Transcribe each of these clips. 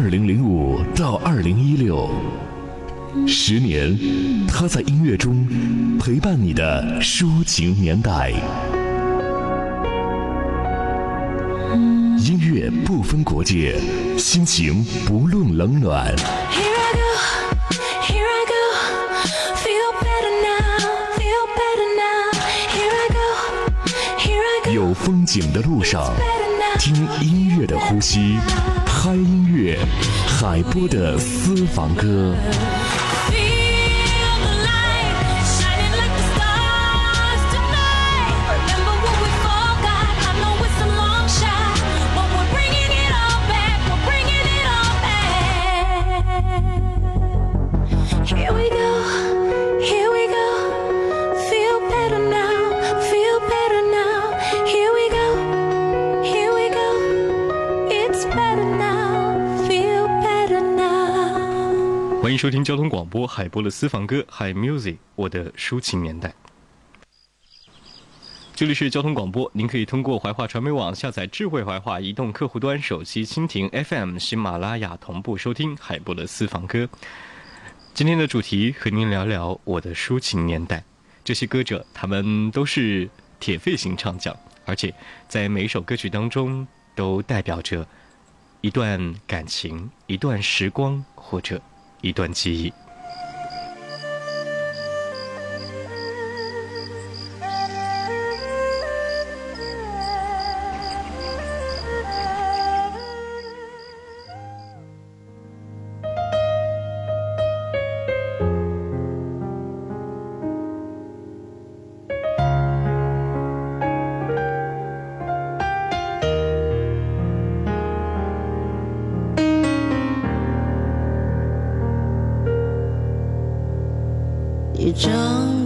二零零五到二零一六，十年，他在音乐中陪伴你的抒情年代。音乐不分国界，心情不论冷暖。有风景的路上，听音乐的呼吸，嗨音乐，海波的私房歌。收听交通广播海波的私房歌海 Music，我的抒情年代。这里是交通广播，您可以通过怀化传媒网下载智慧怀化移动客户端手机蜻蜓 FM、喜马拉雅同步收听海波的私房歌。今天的主题和您聊聊我的抒情年代。这些歌者他们都是铁肺型唱将，而且在每一首歌曲当中都代表着一段感情、一段时光或者。一段记忆。张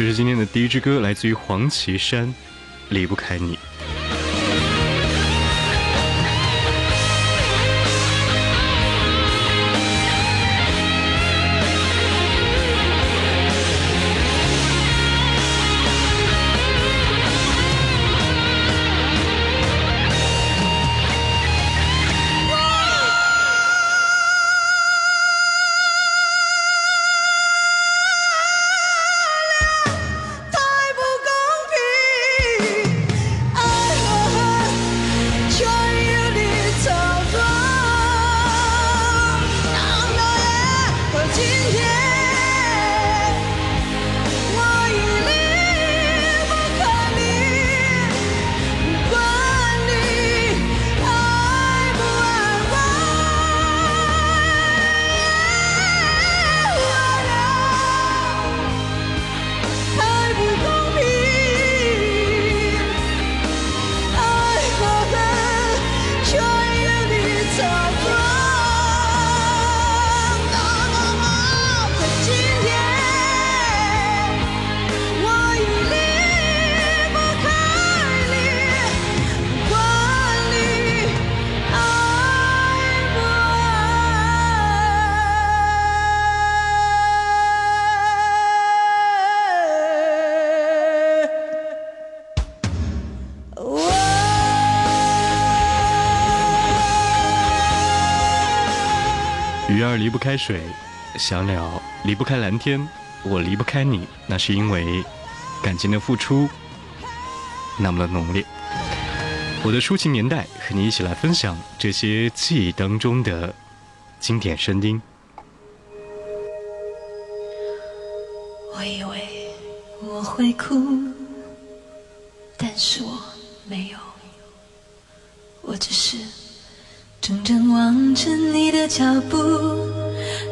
这是今天的第一支歌，来自于黄绮珊，《离不开你》。开水，小鸟离不开蓝天，我离不开你，那是因为感情的付出那么的浓烈。我的抒情年代，和你一起来分享这些记忆当中的经典声音。我以为我会哭，但是我没有，我只是。怔怔望着你的脚步，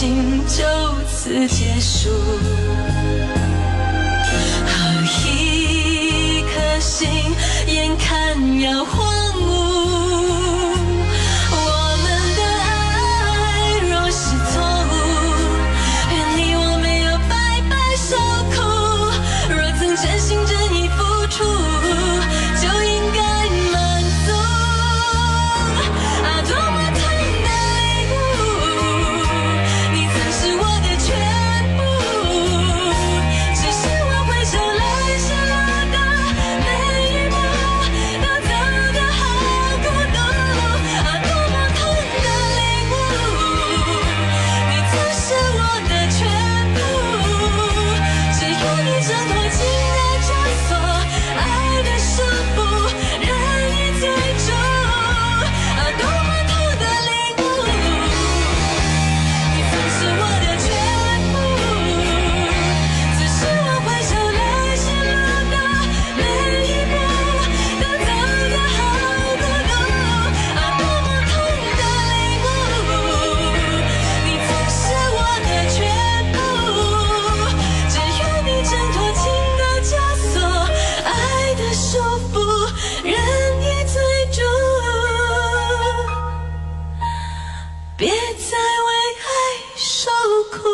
情就此结束，别再为爱受苦。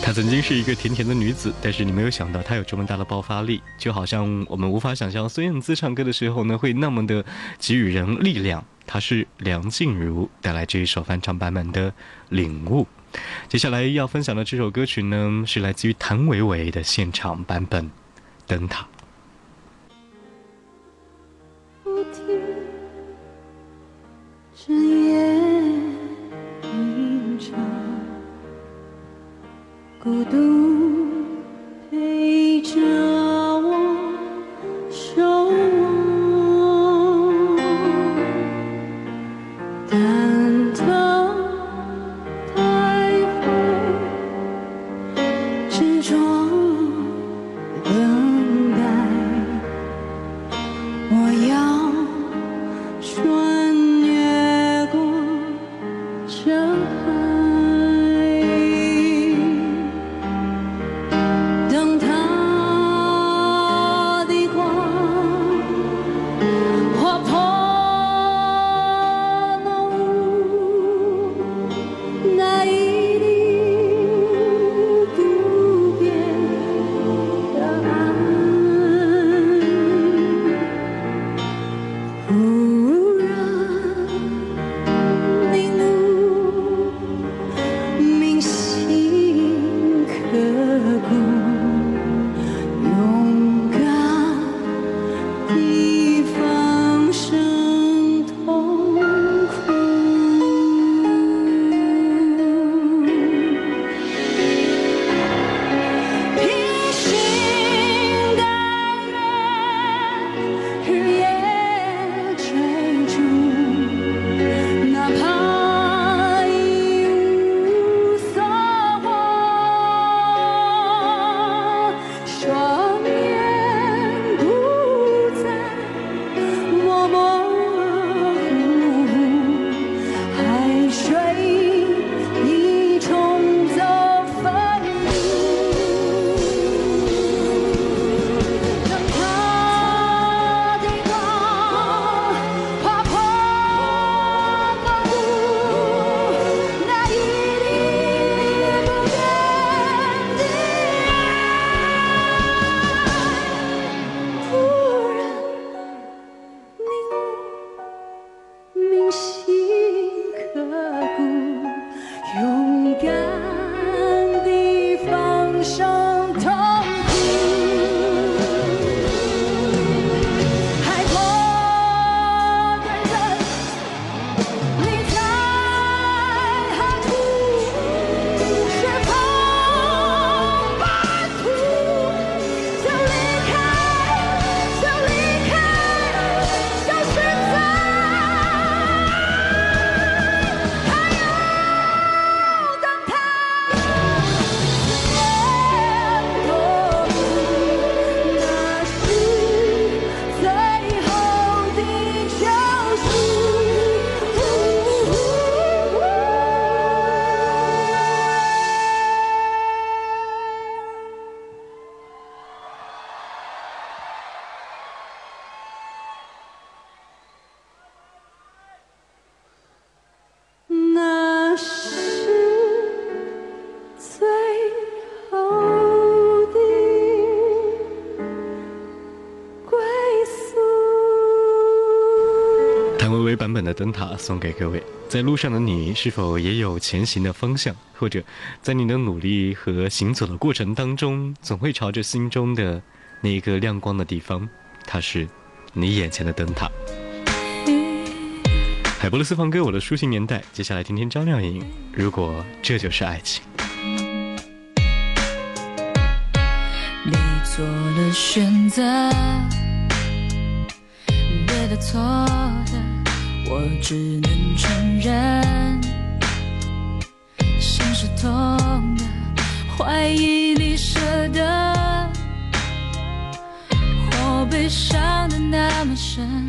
她曾经是一个甜甜的女子，但是你没有想到她有这么大的爆发力，就好像我们无法想象孙燕姿唱歌的时候呢，会那么的给予人力量。她是梁静茹带来这一首翻唱版本的《领悟》。接下来要分享的这首歌曲呢，是来自于谭维维的现场版本《灯塔》。孤独。塔送给各位，在路上的你是否也有前行的方向？或者，在你的努力和行走的过程当中，总会朝着心中的那一个亮光的地方，它是你眼前的灯塔。海波的私房歌，我的抒情年代。接下来听听张靓颖，如果这就是爱情。你做了选择，对的错。我只能承认，心是痛的，怀疑你舍得，我被伤的那么深，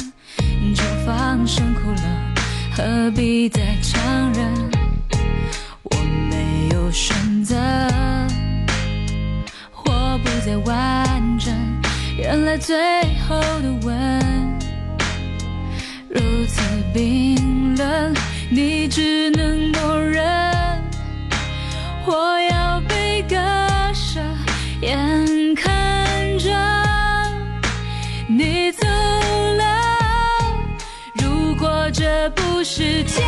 就放声哭了，何必再强忍？我没有选择，我不再完整，原来最后的吻。冰冷，你只能默认。我要被割舍，眼看着你走了。如果这不是天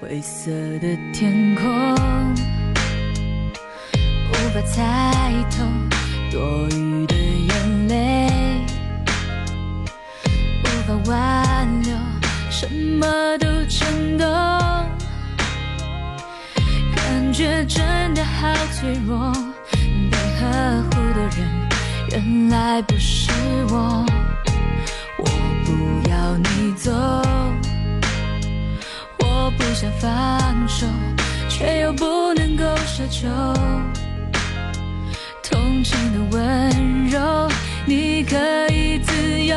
灰色的天空。无法猜透多余的眼泪，无法挽留，什么都震动，感觉真的好脆弱。被呵护的人原来不是我，我不要你走，想放手，却又不能够奢求。同情的温柔，你可以自由，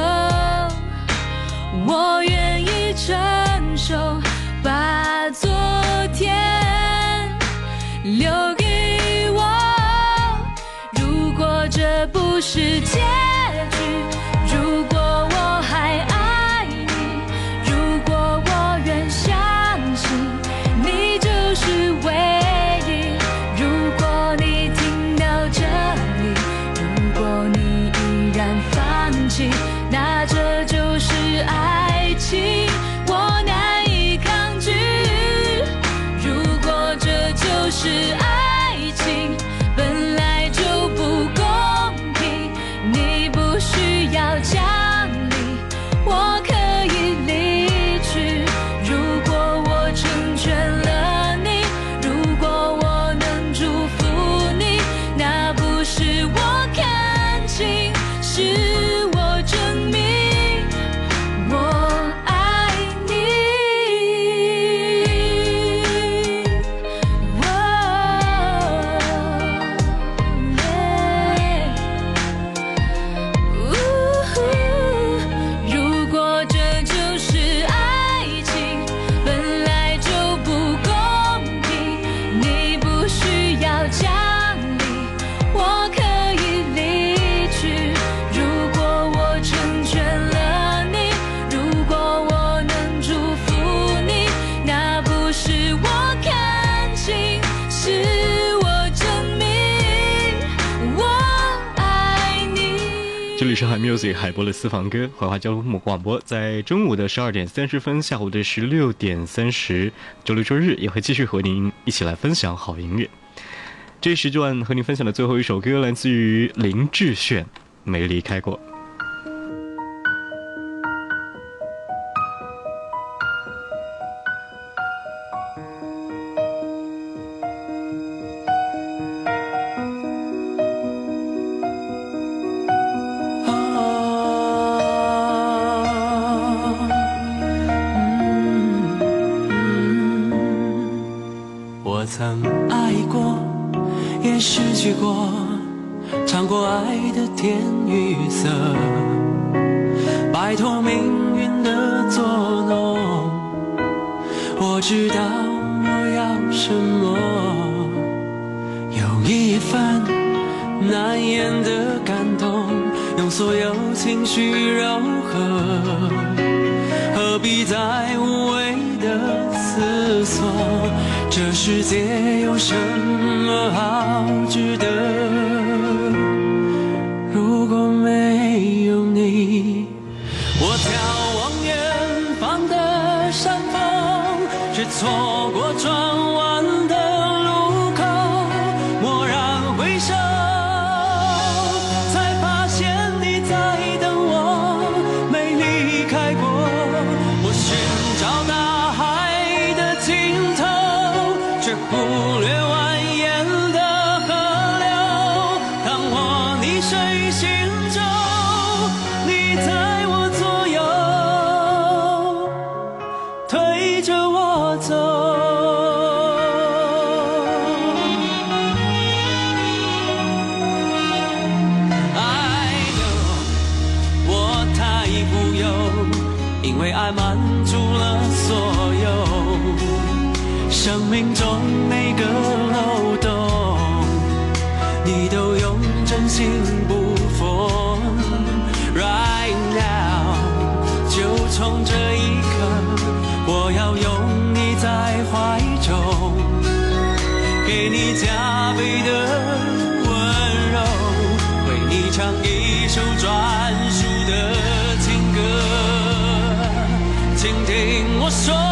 上海 music 海波的私房歌，怀化交通广播，在中午的十二点三十分，下午的十六点三十，周六周日也会继续和您一起来分享好音乐。这一时段和您分享的最后一首歌来自于林志炫，《没离开过》。不必再无谓的思索？这世界有什么好值得？如果没有你，我眺望远方的山峰，却错像一首专属的情歌请听我说。